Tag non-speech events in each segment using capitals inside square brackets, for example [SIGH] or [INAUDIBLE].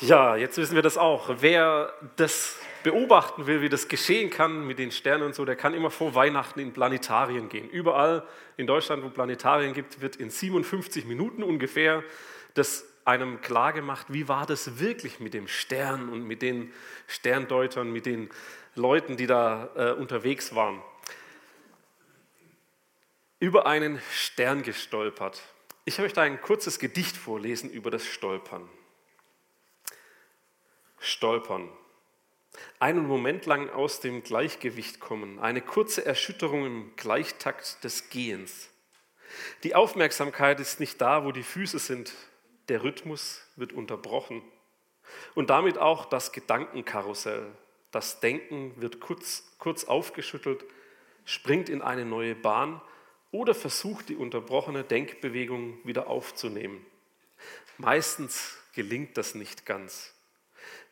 Ja, jetzt wissen wir das auch. Wer das beobachten will, wie das geschehen kann mit den Sternen und so, der kann immer vor Weihnachten in Planetarien gehen. Überall in Deutschland, wo Planetarien gibt, wird in 57 Minuten ungefähr das einem klar gemacht, wie war das wirklich mit dem Stern und mit den Sterndeutern, mit den Leuten, die da äh, unterwegs waren. Über einen Stern gestolpert. Ich möchte ein kurzes Gedicht vorlesen über das Stolpern. Stolpern. Einen Moment lang aus dem Gleichgewicht kommen, eine kurze Erschütterung im Gleichtakt des Gehens. Die Aufmerksamkeit ist nicht da, wo die Füße sind, der Rhythmus wird unterbrochen und damit auch das Gedankenkarussell. Das Denken wird kurz, kurz aufgeschüttelt, springt in eine neue Bahn oder versucht die unterbrochene Denkbewegung wieder aufzunehmen. Meistens gelingt das nicht ganz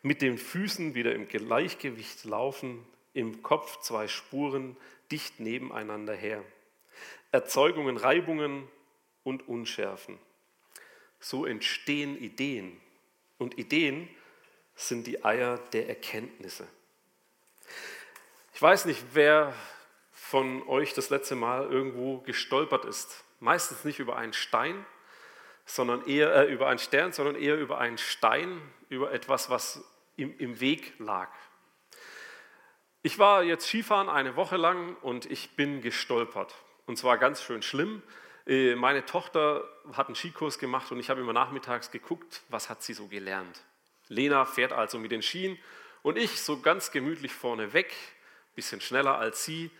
mit den Füßen wieder im Gleichgewicht laufen, im Kopf zwei Spuren dicht nebeneinander her. Erzeugungen, Reibungen und Unschärfen. So entstehen Ideen. Und Ideen sind die Eier der Erkenntnisse. Ich weiß nicht, wer von euch das letzte Mal irgendwo gestolpert ist. Meistens nicht über einen Stein, sondern eher äh, über einen Stern, sondern eher über einen Stein, über etwas, was im, im Weg lag. Ich war jetzt Skifahren eine Woche lang und ich bin gestolpert. Und zwar ganz schön schlimm. Äh, meine Tochter hat einen Skikurs gemacht und ich habe immer nachmittags geguckt, was hat sie so gelernt. Lena fährt also mit den Skien und ich so ganz gemütlich vorne weg, bisschen schneller als sie.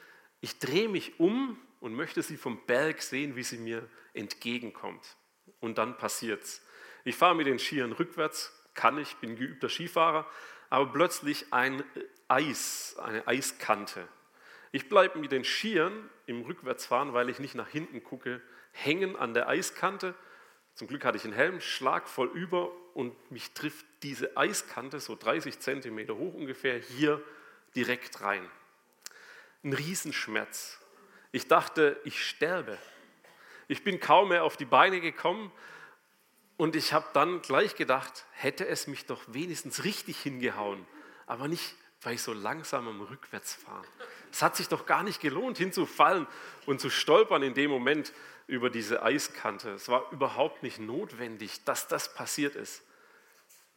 Ich drehe mich um und möchte sie vom Berg sehen, wie sie mir entgegenkommt. Und dann passiert's. Ich fahre mit den Skiern rückwärts, kann ich, bin geübter Skifahrer, aber plötzlich ein Eis, eine Eiskante. Ich bleibe mit den Skiern im Rückwärtsfahren, weil ich nicht nach hinten gucke, hängen an der Eiskante. Zum Glück hatte ich einen Helm, schlag voll über und mich trifft diese Eiskante, so 30 Zentimeter hoch ungefähr, hier direkt rein. Ein Riesenschmerz. Ich dachte, ich sterbe. Ich bin kaum mehr auf die Beine gekommen und ich habe dann gleich gedacht, hätte es mich doch wenigstens richtig hingehauen, aber nicht, ich so langsam am Rückwärtsfahren. Es hat sich doch gar nicht gelohnt, hinzufallen und zu stolpern in dem Moment über diese Eiskante. Es war überhaupt nicht notwendig, dass das passiert ist.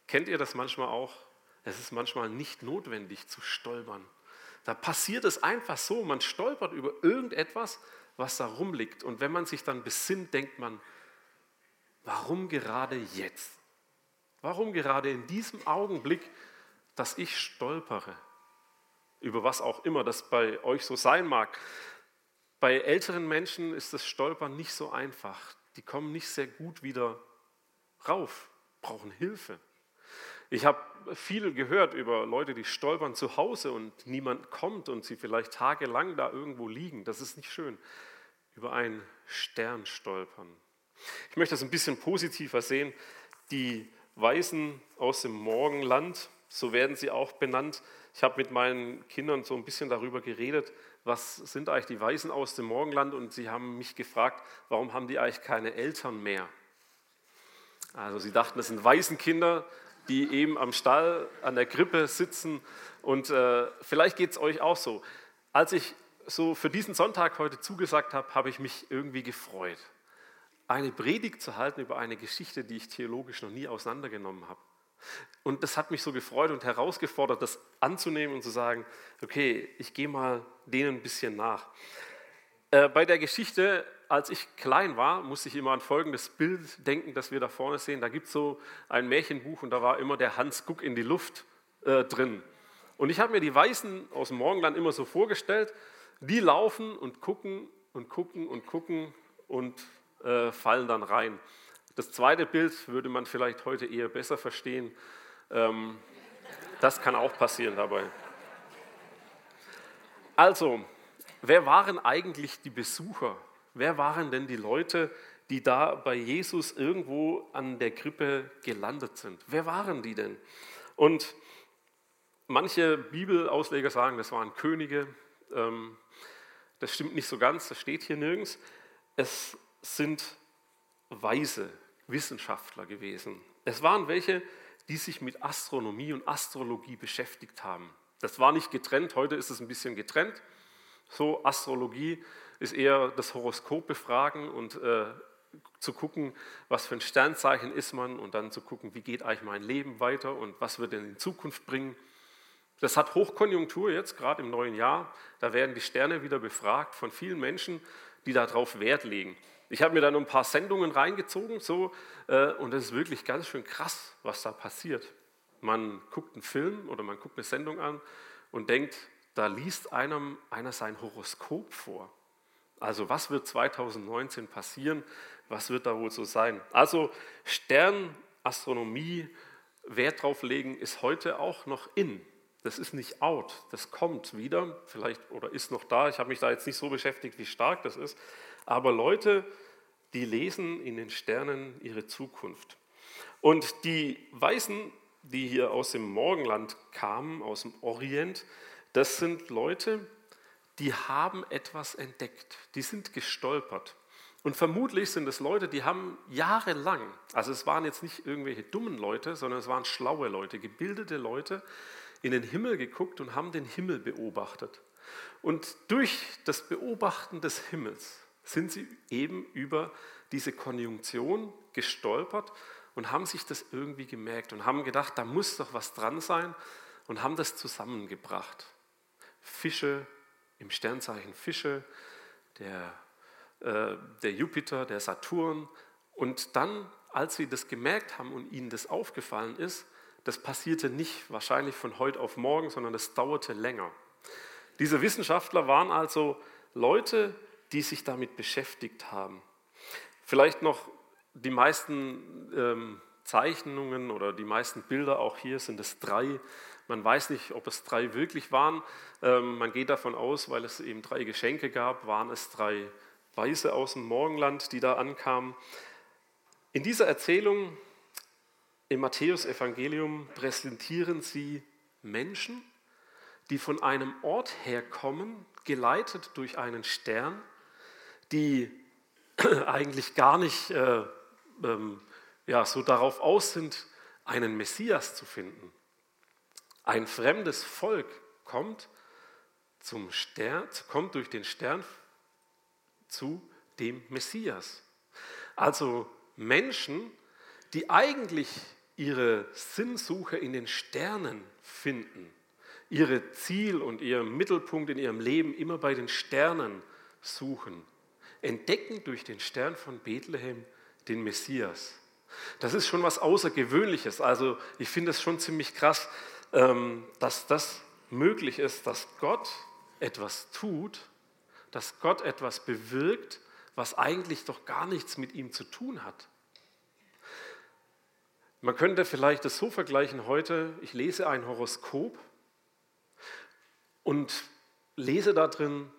Kennt ihr das manchmal auch? Es ist manchmal nicht notwendig zu stolpern. Da passiert es einfach so, man stolpert über irgendetwas, was da rumliegt. Und wenn man sich dann besinnt, denkt man, Warum gerade jetzt? Warum gerade in diesem Augenblick, dass ich stolpere? Über was auch immer das bei euch so sein mag. Bei älteren Menschen ist das Stolpern nicht so einfach. Die kommen nicht sehr gut wieder rauf, brauchen Hilfe. Ich habe viel gehört über Leute, die stolpern zu Hause und niemand kommt und sie vielleicht tagelang da irgendwo liegen. Das ist nicht schön. Über einen Stern stolpern. Ich möchte das ein bisschen positiver sehen. Die Weisen aus dem Morgenland, so werden sie auch benannt. Ich habe mit meinen Kindern so ein bisschen darüber geredet, was sind eigentlich die Weisen aus dem Morgenland und sie haben mich gefragt, warum haben die eigentlich keine Eltern mehr? Also sie dachten, das sind Waisenkinder, die eben am Stall an der Krippe sitzen und äh, vielleicht geht es euch auch so. Als ich so für diesen Sonntag heute zugesagt habe, habe ich mich irgendwie gefreut eine Predigt zu halten über eine Geschichte, die ich theologisch noch nie auseinandergenommen habe. Und das hat mich so gefreut und herausgefordert, das anzunehmen und zu sagen, okay, ich gehe mal denen ein bisschen nach. Äh, bei der Geschichte, als ich klein war, musste ich immer an folgendes Bild denken, das wir da vorne sehen. Da gibt es so ein Märchenbuch und da war immer der Hans Guck in die Luft äh, drin. Und ich habe mir die Weißen aus dem Morgenland immer so vorgestellt, die laufen und gucken und gucken und gucken und äh, fallen dann rein. Das zweite Bild würde man vielleicht heute eher besser verstehen. Ähm, das kann auch passieren dabei. Also, wer waren eigentlich die Besucher? Wer waren denn die Leute, die da bei Jesus irgendwo an der Krippe gelandet sind? Wer waren die denn? Und manche Bibelausleger sagen, das waren Könige. Ähm, das stimmt nicht so ganz, das steht hier nirgends. Es sind weise Wissenschaftler gewesen. Es waren welche, die sich mit Astronomie und Astrologie beschäftigt haben. Das war nicht getrennt, heute ist es ein bisschen getrennt. So, Astrologie ist eher das Horoskop befragen und äh, zu gucken, was für ein Sternzeichen ist man und dann zu gucken, wie geht eigentlich mein Leben weiter und was wird denn in Zukunft bringen. Das hat Hochkonjunktur jetzt, gerade im neuen Jahr. Da werden die Sterne wieder befragt von vielen Menschen, die darauf Wert legen. Ich habe mir da noch ein paar Sendungen reingezogen so, äh, und es ist wirklich ganz schön krass, was da passiert. Man guckt einen Film oder man guckt eine Sendung an und denkt, da liest einem einer sein Horoskop vor. Also was wird 2019 passieren? Was wird da wohl so sein? Also Sternastronomie, Wert drauf legen, ist heute auch noch in. Das ist nicht out, das kommt wieder, vielleicht oder ist noch da. Ich habe mich da jetzt nicht so beschäftigt, wie stark das ist. Aber Leute, die lesen in den Sternen ihre Zukunft. Und die Weisen, die hier aus dem Morgenland kamen, aus dem Orient, das sind Leute, die haben etwas entdeckt, die sind gestolpert. Und vermutlich sind es Leute, die haben jahrelang, also es waren jetzt nicht irgendwelche dummen Leute, sondern es waren schlaue Leute, gebildete Leute, in den Himmel geguckt und haben den Himmel beobachtet. Und durch das Beobachten des Himmels sind sie eben über diese Konjunktion gestolpert und haben sich das irgendwie gemerkt und haben gedacht, da muss doch was dran sein und haben das zusammengebracht. Fische im Sternzeichen Fische, der, äh, der Jupiter, der Saturn. Und dann, als sie das gemerkt haben und ihnen das aufgefallen ist, das passierte nicht wahrscheinlich von heute auf morgen, sondern das dauerte länger. Diese Wissenschaftler waren also Leute, die sich damit beschäftigt haben. Vielleicht noch die meisten ähm, Zeichnungen oder die meisten Bilder auch hier sind es drei man weiß nicht, ob es drei wirklich waren. Ähm, man geht davon aus, weil es eben drei Geschenke gab, waren es drei Weise aus dem Morgenland, die da ankamen. In dieser Erzählung im Matthäusevangelium präsentieren sie Menschen, die von einem Ort herkommen, geleitet durch einen Stern, die [CLEARS THROAT] eigentlich gar nicht äh, ähm, ja, so darauf aus sind, einen Messias zu finden. Ein fremdes Volk kommt, zum Stern, kommt durch den Stern zu dem Messias. Also Menschen, die eigentlich ihre Sinnsuche in den Sternen finden, ihre Ziel und ihr Mittelpunkt in ihrem Leben immer bei den Sternen suchen, entdecken durch den Stern von Bethlehem den Messias. Das ist schon was Außergewöhnliches. Also ich finde es schon ziemlich krass, ähm, dass das möglich ist, dass Gott etwas tut, dass Gott etwas bewirkt, was eigentlich doch gar nichts mit ihm zu tun hat. Man könnte vielleicht das so vergleichen heute, ich lese ein Horoskop und lese da drin,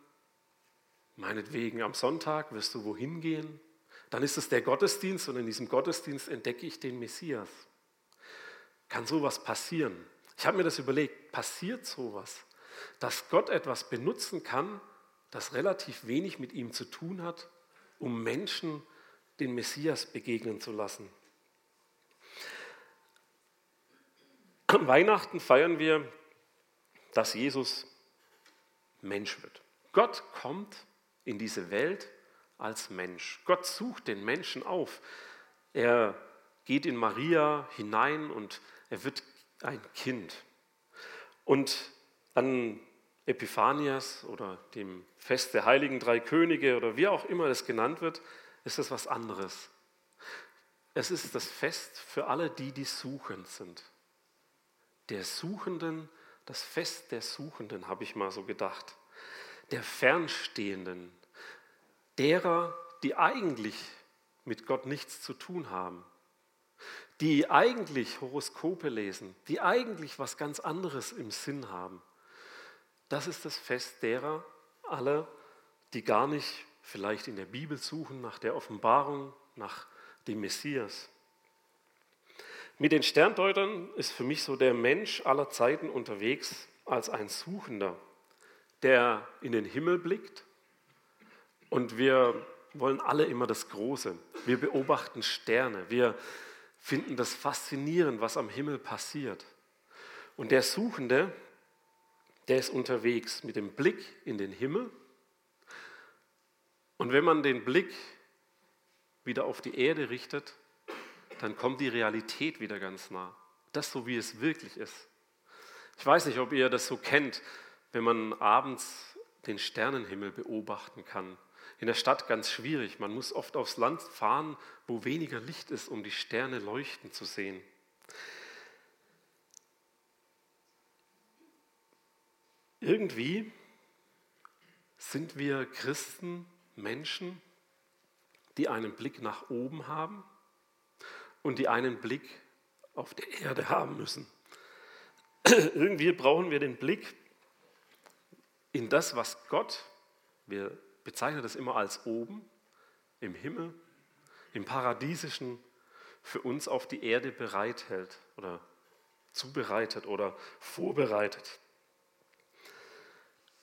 meinetwegen am Sonntag wirst du wohin gehen, dann ist es der Gottesdienst und in diesem Gottesdienst entdecke ich den Messias. Kann sowas passieren? Ich habe mir das überlegt, passiert sowas, dass Gott etwas benutzen kann, das relativ wenig mit ihm zu tun hat, um Menschen den Messias begegnen zu lassen. An Weihnachten feiern wir, dass Jesus Mensch wird. Gott kommt in diese Welt als Mensch. Gott sucht den Menschen auf. Er geht in Maria hinein und er wird ein Kind. Und an Epiphanias oder dem Fest der heiligen drei Könige oder wie auch immer es genannt wird, ist es was anderes. Es ist das Fest für alle, die, die suchend sind. Der Suchenden, das Fest der Suchenden, habe ich mal so gedacht. Der Fernstehenden, derer, die eigentlich mit Gott nichts zu tun haben, die eigentlich Horoskope lesen, die eigentlich was ganz anderes im Sinn haben. Das ist das Fest derer aller, die gar nicht vielleicht in der Bibel suchen nach der Offenbarung, nach dem Messias. Mit den Sterndeutern ist für mich so der Mensch aller Zeiten unterwegs als ein Suchender, der in den Himmel blickt und wir wollen alle immer das Große. Wir beobachten Sterne, wir finden das faszinierend, was am Himmel passiert. Und der Suchende, der ist unterwegs mit dem Blick in den Himmel. Und wenn man den Blick wieder auf die Erde richtet, dann kommt die Realität wieder ganz nah. Das so, wie es wirklich ist. Ich weiß nicht, ob ihr das so kennt, wenn man abends den Sternenhimmel beobachten kann. In der Stadt ganz schwierig. Man muss oft aufs Land fahren, wo weniger Licht ist, um die Sterne leuchten zu sehen. Irgendwie sind wir Christen Menschen, die einen Blick nach oben haben und die einen Blick auf der Erde haben müssen. [CLEARS THROAT] Irgendwie brauchen wir den Blick in das, was Gott, wir bezeichnen das immer als oben, im Himmel, im Paradiesischen, für uns auf die Erde bereithält oder zubereitet oder vorbereitet.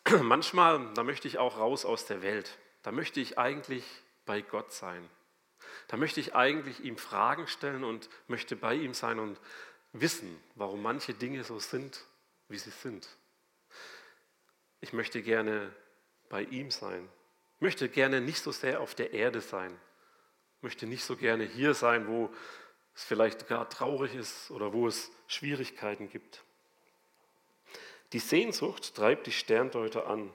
[CLEARS THROAT] Manchmal, da möchte ich auch raus aus der Welt. Da möchte ich eigentlich bei Gott sein. Da möchte ich eigentlich ihm Fragen stellen und möchte bei ihm sein und wissen, warum manche Dinge so sind, wie sie sind. Ich möchte gerne bei ihm sein. Möchte gerne nicht so sehr auf der Erde sein. Möchte nicht so gerne hier sein, wo es vielleicht gar traurig ist oder wo es Schwierigkeiten gibt. Die Sehnsucht treibt die Sterndeuter an.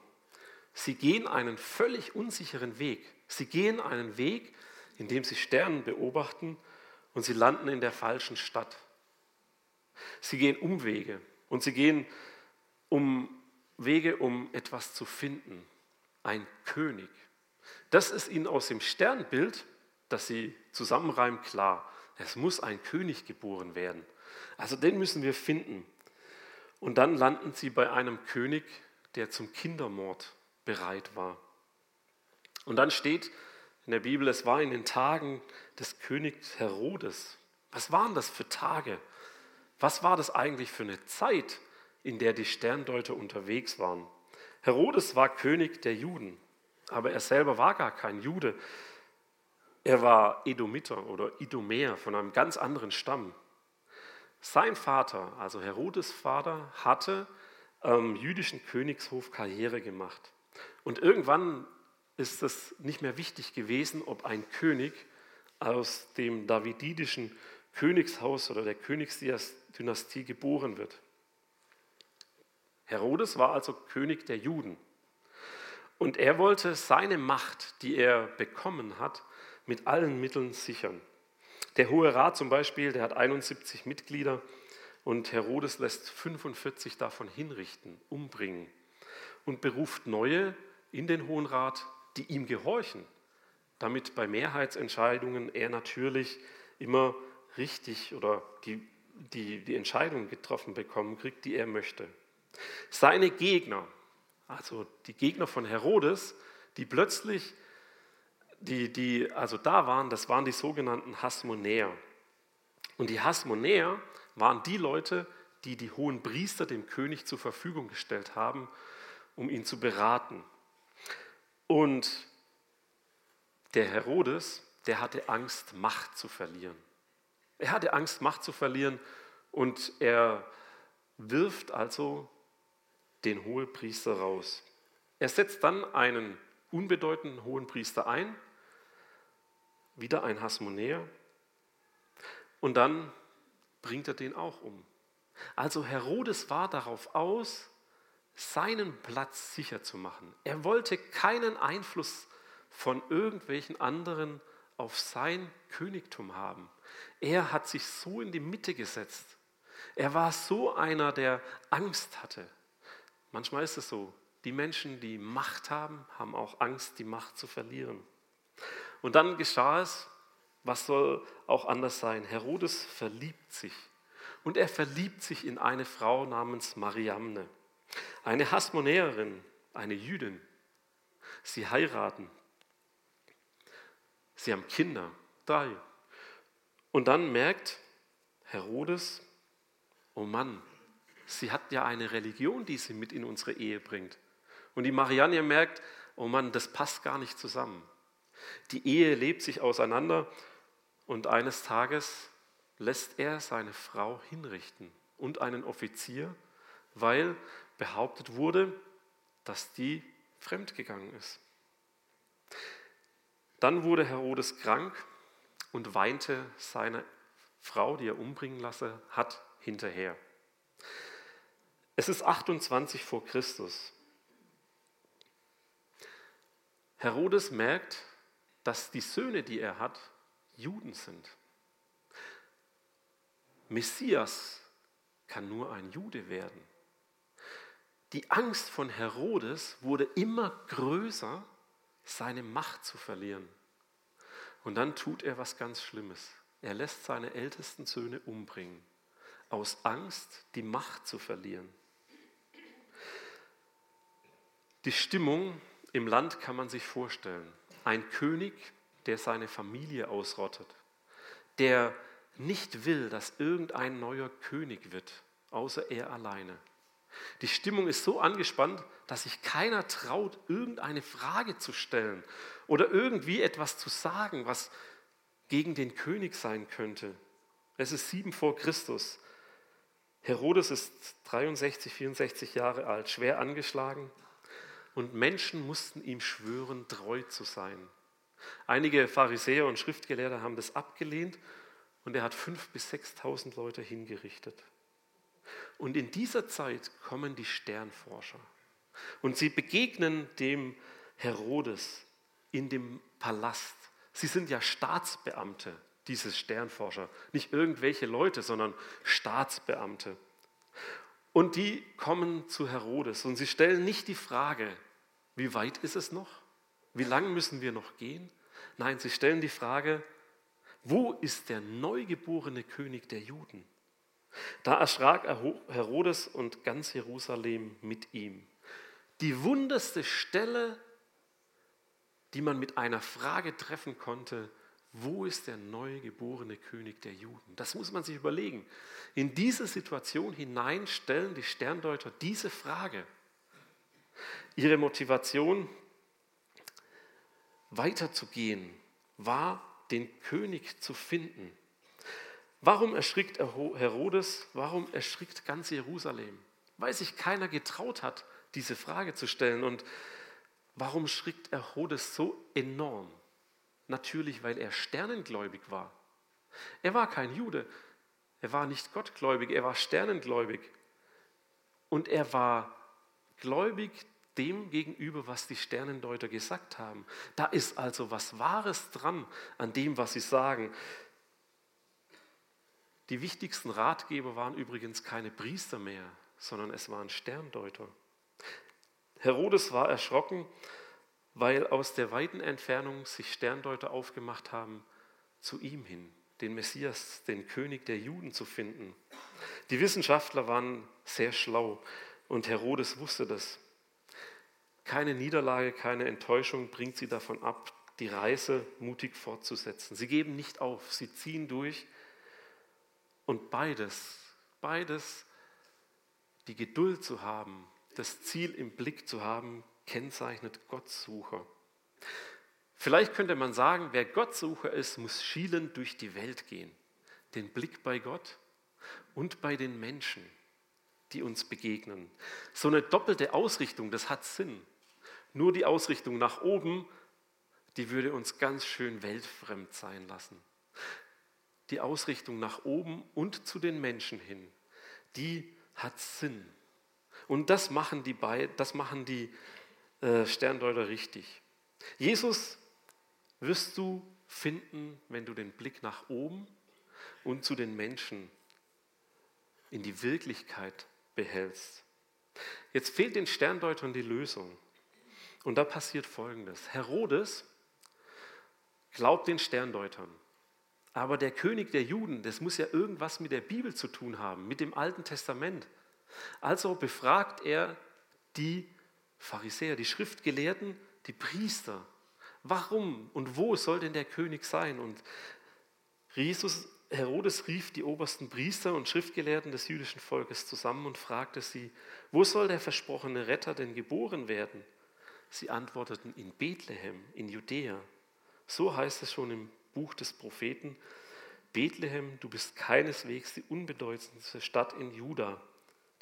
Sie gehen einen völlig unsicheren Weg. Sie gehen einen Weg, in dem sie Sternen beobachten und sie landen in der falschen Stadt. Sie gehen Umwege und sie gehen um Wege, um etwas zu finden. Ein König. Das ist ihnen aus dem Sternbild, das sie zusammenreimen, klar. Es muss ein König geboren werden. Also den müssen wir finden. Und dann landen sie bei einem König, der zum Kindermord bereit war. Und dann steht in der Bibel, es war in den Tagen des Königs Herodes. Was waren das für Tage? Was war das eigentlich für eine Zeit, in der die Sterndeuter unterwegs waren? Herodes war König der Juden, aber er selber war gar kein Jude. Er war Edomiter oder Idomäer von einem ganz anderen Stamm. Sein Vater, also Herodes Vater, hatte am jüdischen Königshof Karriere gemacht. Und irgendwann ist es nicht mehr wichtig gewesen, ob ein König aus dem davididischen Königshaus oder der Königsdynastie geboren wird. Herodes war also König der Juden. Und er wollte seine Macht, die er bekommen hat, mit allen Mitteln sichern. Der Hohe Rat zum Beispiel, der hat 71 Mitglieder und Herodes lässt 45 davon hinrichten, umbringen und beruft neue in den Hohen Rat, die ihm gehorchen, damit bei Mehrheitsentscheidungen er natürlich immer richtig oder die, die, die Entscheidung getroffen bekommen kriegt, die er möchte. Seine Gegner, also die Gegner von Herodes, die plötzlich, die, die also da waren, das waren die sogenannten Hasmonäer. Und die Hasmonäer waren die Leute, die die hohen Priester dem König zur Verfügung gestellt haben, um ihn zu beraten. Und der Herodes, der hatte Angst, Macht zu verlieren. Er hatte Angst, Macht zu verlieren und er wirft also den Hohepriester raus. Er setzt dann einen unbedeutenden Hohenpriester ein, wieder ein Hasmonäer, und dann bringt er den auch um. Also Herodes war darauf aus, seinen Platz sicher zu machen. Er wollte keinen Einfluss von irgendwelchen anderen auf sein Königtum haben. Er hat sich so in die Mitte gesetzt. Er war so einer, der Angst hatte. Manchmal ist es so, die Menschen, die Macht haben, haben auch Angst, die Macht zu verlieren. Und dann geschah es, was soll auch anders sein? Herodes verliebt sich. Und er verliebt sich in eine Frau namens Mariamne. Eine Hasmonäerin, eine Jüdin. Sie heiraten. Sie haben Kinder, drei. Und dann merkt Herodes, oh Mann, sie hat ja eine Religion, die sie mit in unsere Ehe bringt. Und die Marianne merkt, oh Mann, das passt gar nicht zusammen. Die Ehe lebt sich auseinander und eines Tages lässt er seine Frau hinrichten und einen Offizier, weil behauptet wurde, dass die fremdgegangen ist. Dann wurde Herodes krank und weinte seine Frau, die er umbringen lasse, hat hinterher. Es ist 28 vor Christus. Herodes merkt, dass die Söhne, die er hat, Juden sind. Messias kann nur ein Jude werden. Die Angst von Herodes wurde immer größer, seine Macht zu verlieren. Und dann tut er was ganz Schlimmes. Er lässt seine ältesten Söhne umbringen, aus Angst, die Macht zu verlieren. Die Stimmung im Land kann man sich vorstellen. Ein König, der seine Familie ausrottet, der nicht will, dass irgendein neuer König wird, außer er alleine. Die Stimmung ist so angespannt, dass sich keiner traut, irgendeine Frage zu stellen oder irgendwie etwas zu sagen, was gegen den König sein könnte. Es ist sieben vor Christus. Herodes ist 63, 64 Jahre alt, schwer angeschlagen und Menschen mussten ihm schwören, treu zu sein. Einige Pharisäer und Schriftgelehrte haben das abgelehnt und er hat fünf bis sechstausend Leute hingerichtet. Und in dieser Zeit kommen die Sternforscher und sie begegnen dem Herodes in dem Palast. Sie sind ja Staatsbeamte, diese Sternforscher, nicht irgendwelche Leute, sondern Staatsbeamte. Und die kommen zu Herodes und sie stellen nicht die Frage, wie weit ist es noch? Wie lange müssen wir noch gehen? Nein, sie stellen die Frage, wo ist der neugeborene König der Juden? Da erschrak Herodes und ganz Jerusalem mit ihm. Die wunderste Stelle, die man mit einer Frage treffen konnte, wo ist der neugeborene König der Juden? Das muss man sich überlegen. In diese Situation hinein stellen die Sterndeuter diese Frage. Ihre Motivation, weiterzugehen, war, den König zu finden. Warum erschrickt Herodes? Warum erschrickt ganz Jerusalem? Weil sich keiner getraut hat, diese Frage zu stellen. Und warum schrickt Herodes so enorm? Natürlich, weil er sternengläubig war. Er war kein Jude, er war nicht gottgläubig, er war sternengläubig. Und er war gläubig dem gegenüber, was die Sternendeuter gesagt haben. Da ist also was Wahres dran an dem, was sie sagen. Die wichtigsten Ratgeber waren übrigens keine Priester mehr, sondern es waren Sterndeuter. Herodes war erschrocken, weil aus der weiten Entfernung sich Sterndeuter aufgemacht haben, zu ihm hin, den Messias, den König der Juden zu finden. Die Wissenschaftler waren sehr schlau und Herodes wusste das. Keine Niederlage, keine Enttäuschung bringt sie davon ab, die Reise mutig fortzusetzen. Sie geben nicht auf, sie ziehen durch und beides, beides, die Geduld zu haben, das Ziel im Blick zu haben, kennzeichnet Gottsucher. Vielleicht könnte man sagen, wer Gottsucher ist, muss schielend durch die Welt gehen. Den Blick bei Gott und bei den Menschen, die uns begegnen. So eine doppelte Ausrichtung, das hat Sinn. Nur die Ausrichtung nach oben, die würde uns ganz schön weltfremd sein lassen die Ausrichtung nach oben und zu den Menschen hin, die hat Sinn. Und das machen die, das machen die äh, Sterndeuter richtig. Jesus wirst du finden, wenn du den Blick nach oben und zu den Menschen in die Wirklichkeit behältst. Jetzt fehlt den Sterndeutern die Lösung. Und da passiert Folgendes. Herodes glaubt den Sterndeutern. Aber der König der Juden, das muss ja irgendwas mit der Bibel zu tun haben, mit dem Alten Testament. Also befragt er die Pharisäer, die Schriftgelehrten, die Priester. Warum und wo soll denn der König sein? Und Jesus, Herodes rief die obersten Priester und Schriftgelehrten des jüdischen Volkes zusammen und fragte sie, wo soll der versprochene Retter denn geboren werden? Sie antworteten in Bethlehem, in Judäa. So heißt es schon im Buch des Propheten, Bethlehem, du bist keineswegs die unbedeutendste Stadt in Juda,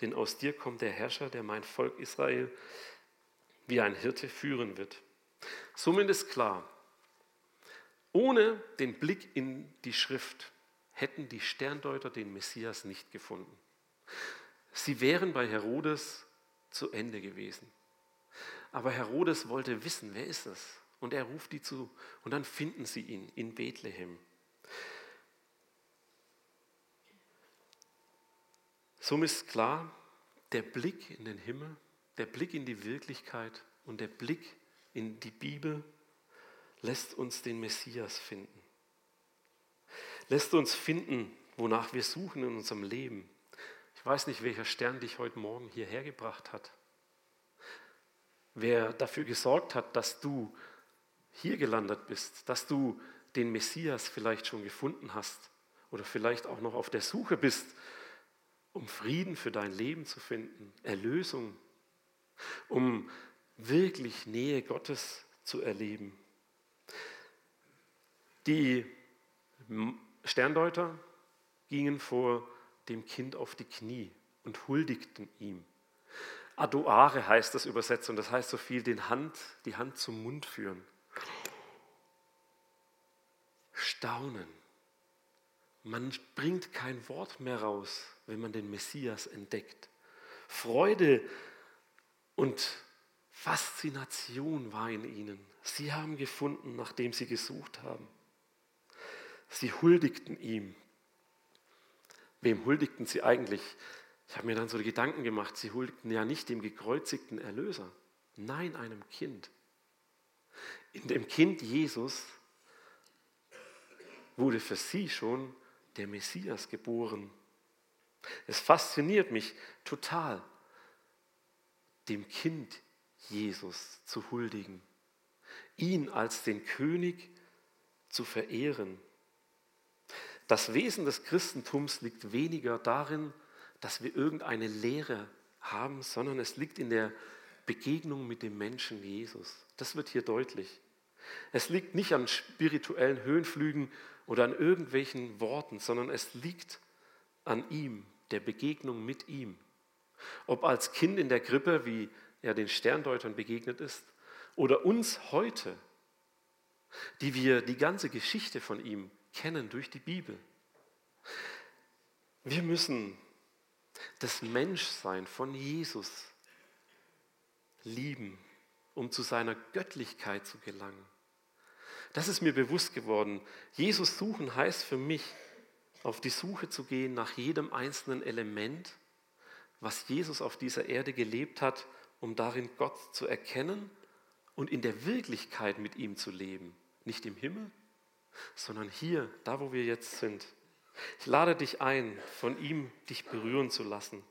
denn aus dir kommt der Herrscher, der mein Volk Israel wie ein Hirte führen wird. Ist klar, ohne den Blick in die Schrift hätten die Sterndeuter den Messias nicht gefunden. Sie wären bei Herodes zu Ende gewesen. Aber Herodes wollte wissen, wer ist es? Und er ruft die zu und dann finden sie ihn in Bethlehem. Somit ist klar, der Blick in den Himmel, der Blick in die Wirklichkeit und der Blick in die Bibel lässt uns den Messias finden. Lässt uns finden, wonach wir suchen in unserem Leben. Ich weiß nicht, welcher Stern dich heute Morgen hierher gebracht hat. Wer dafür gesorgt hat, dass du hier gelandet bist, dass du den Messias vielleicht schon gefunden hast oder vielleicht auch noch auf der Suche bist, um Frieden für dein Leben zu finden, Erlösung, um wirklich Nähe Gottes zu erleben. Die Sterndeuter gingen vor dem Kind auf die Knie und huldigten ihm. Adoare heißt das übersetzt und das heißt so viel, den Hand, die Hand zum Mund führen. Staunen. Man bringt kein Wort mehr raus, wenn man den Messias entdeckt. Freude und Faszination war in ihnen. Sie haben gefunden, nachdem sie gesucht haben. Sie huldigten ihm. Wem huldigten sie eigentlich? Ich habe mir dann so die Gedanken gemacht, sie huldigten ja nicht dem gekreuzigten Erlöser, nein, einem Kind. In dem Kind Jesus wurde für sie schon der Messias geboren. Es fasziniert mich total, dem Kind Jesus zu huldigen, ihn als den König zu verehren. Das Wesen des Christentums liegt weniger darin, dass wir irgendeine Lehre haben, sondern es liegt in der Begegnung mit dem Menschen Jesus. Das wird hier deutlich. Es liegt nicht an spirituellen Höhenflügen oder an irgendwelchen Worten, sondern es liegt an ihm, der Begegnung mit ihm. Ob als Kind in der Krippe, wie er den Sterndeutern begegnet ist, oder uns heute, die wir die ganze Geschichte von ihm kennen durch die Bibel. Wir müssen das Menschsein von Jesus lieben, um zu seiner Göttlichkeit zu gelangen. Das ist mir bewusst geworden. Jesus suchen heißt für mich, auf die Suche zu gehen nach jedem einzelnen Element, was Jesus auf dieser Erde gelebt hat, um darin Gott zu erkennen und in der Wirklichkeit mit ihm zu leben. Nicht im Himmel, sondern hier, da wo wir jetzt sind. Ich lade dich ein, von ihm dich berühren zu lassen,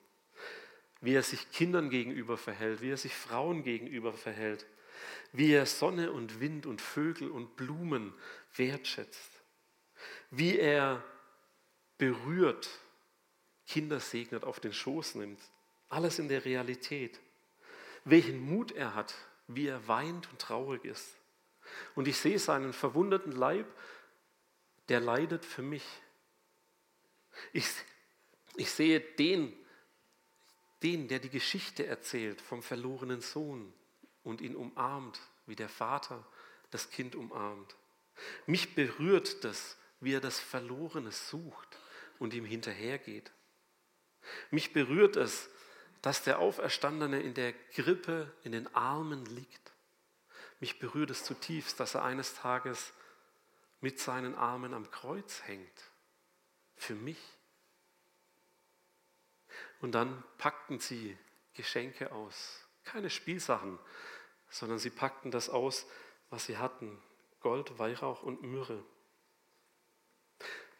wie er sich Kindern gegenüber verhält, wie er sich Frauen gegenüber verhält, wie er Sonne und Wind und Vögel und Blumen wertschätzt, wie er berührt, Kinder segnet, auf den Schoß nimmt. Alles in der Realität. Welchen Mut er hat, wie er weint und traurig ist. Und ich sehe seinen verwundeten Leib, der leidet für mich. Ich, ich sehe den, den, der die Geschichte erzählt vom verlorenen Sohn und ihn umarmt, wie der Vater das Kind umarmt. Mich berührt das, wie er das Verlorene sucht und ihm hinterhergeht. Mich berührt es, dass der Auferstandene in der Grippe in den Armen liegt. Mich berührt es zutiefst, dass er eines Tages mit seinen Armen am Kreuz hängt. Für mich. Und dann packten sie Geschenke aus. Keine Spielsachen, sondern sie packten das aus, was sie hatten. Gold, Weihrauch und Myrrhe.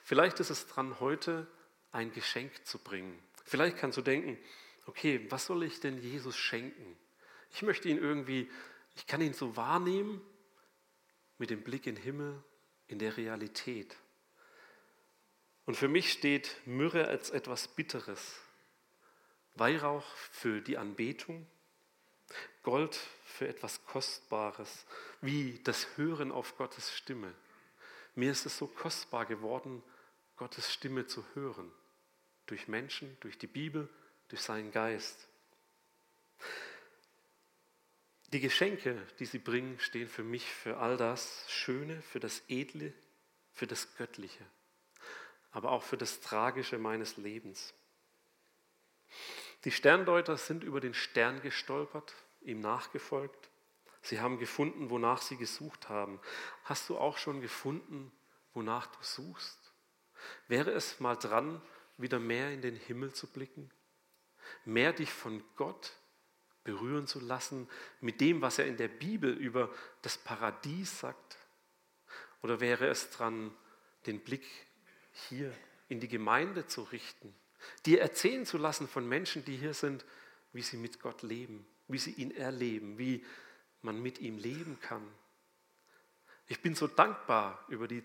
Vielleicht ist es dran, heute ein Geschenk zu bringen. Vielleicht kannst du denken, okay, was soll ich denn Jesus schenken? Ich möchte ihn irgendwie, ich kann ihn so wahrnehmen mit dem Blick in den Himmel, in der Realität. Und für mich steht Myrrhe als etwas Bitteres, Weihrauch für die Anbetung, Gold für etwas Kostbares, wie das Hören auf Gottes Stimme. Mir ist es so kostbar geworden, Gottes Stimme zu hören. Durch Menschen, durch die Bibel, durch seinen Geist. Die Geschenke, die sie bringen, stehen für mich für all das Schöne, für das Edle, für das Göttliche, aber auch für das Tragische meines Lebens. Die Sterndeuter sind über den Stern gestolpert, ihm nachgefolgt. Sie haben gefunden, wonach sie gesucht haben. Hast du auch schon gefunden, wonach du suchst? Wäre es mal dran, wieder mehr in den Himmel zu blicken? Mehr dich von Gott berühren zu lassen mit dem, was er in der Bibel über das Paradies sagt? Oder wäre es dran, den Blick hier in die Gemeinde zu richten, dir erzählen zu lassen von Menschen, die hier sind, wie sie mit Gott leben, wie sie ihn erleben, wie man mit ihm leben kann? Ich bin so dankbar über die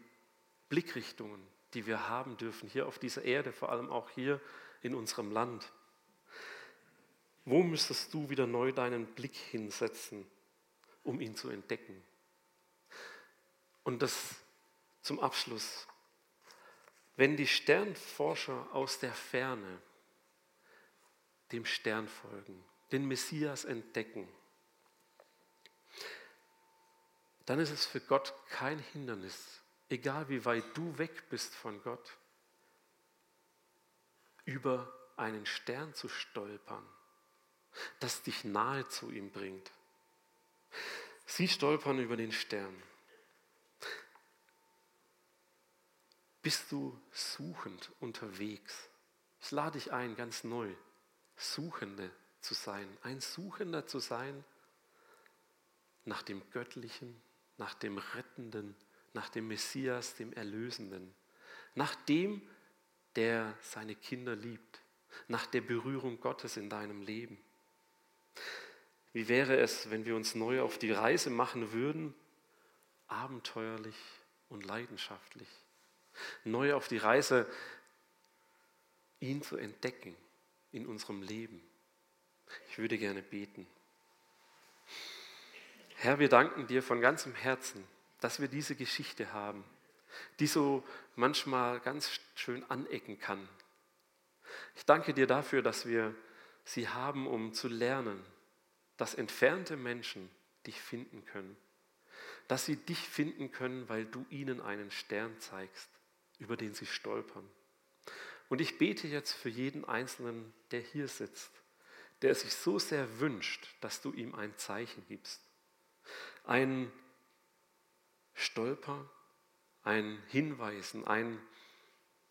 Blickrichtungen, die wir haben dürfen, hier auf dieser Erde, vor allem auch hier in unserem Land. Wo müsstest du wieder neu deinen Blick hinsetzen, um ihn zu entdecken? Und das zum Abschluss. Wenn die Sternforscher aus der Ferne dem Stern folgen, den Messias entdecken, dann ist es für Gott kein Hindernis, egal wie weit du weg bist von Gott, über einen Stern zu stolpern das dich nahe zu ihm bringt. Sie stolpern über den Stern. Bist du suchend unterwegs? Ich lade dich ein, ganz neu, Suchende zu sein, ein Suchender zu sein nach dem Göttlichen, nach dem Rettenden, nach dem Messias, dem Erlösenden, nach dem, der seine Kinder liebt, nach der Berührung Gottes in deinem Leben. Wie wäre es, wenn wir uns neu auf die Reise machen würden, abenteuerlich und leidenschaftlich, neu auf die Reise, ihn zu entdecken in unserem Leben? Ich würde gerne beten. Herr, wir danken dir von ganzem Herzen, dass wir diese Geschichte haben, die so manchmal ganz schön anecken kann. Ich danke dir dafür, dass wir sie haben, um zu lernen, dass entfernte Menschen dich finden können. Dass sie dich finden können, weil du ihnen einen Stern zeigst, über den sie stolpern. Und ich bete jetzt für jeden Einzelnen, der hier sitzt, der sich so sehr wünscht, dass du ihm ein Zeichen gibst. Ein Stolper, ein Hinweisen, ein,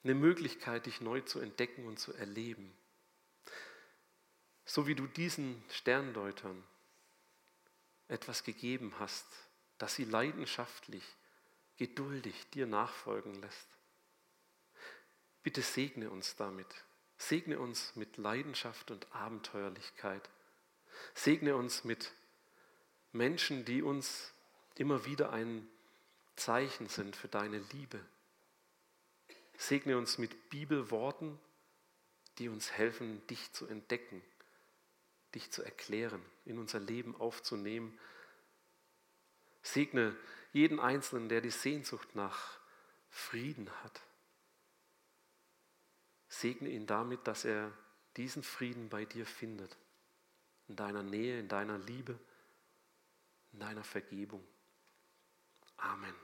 eine Möglichkeit, dich neu zu entdecken und zu erleben. So wie du diesen Sterndeutern etwas gegeben hast, dass sie leidenschaftlich, geduldig dir nachfolgen lässt. Bitte segne uns damit. Segne uns mit Leidenschaft und Abenteuerlichkeit. Segne uns mit Menschen, die uns immer wieder ein Zeichen sind für deine Liebe. Segne uns mit Bibelworten, die uns helfen, dich zu entdecken dich zu erklären, in unser Leben aufzunehmen. Segne jeden Einzelnen, der die Sehnsucht nach Frieden hat. Segne ihn damit, dass er diesen Frieden bei dir findet, in deiner Nähe, in deiner Liebe, in deiner Vergebung. Amen.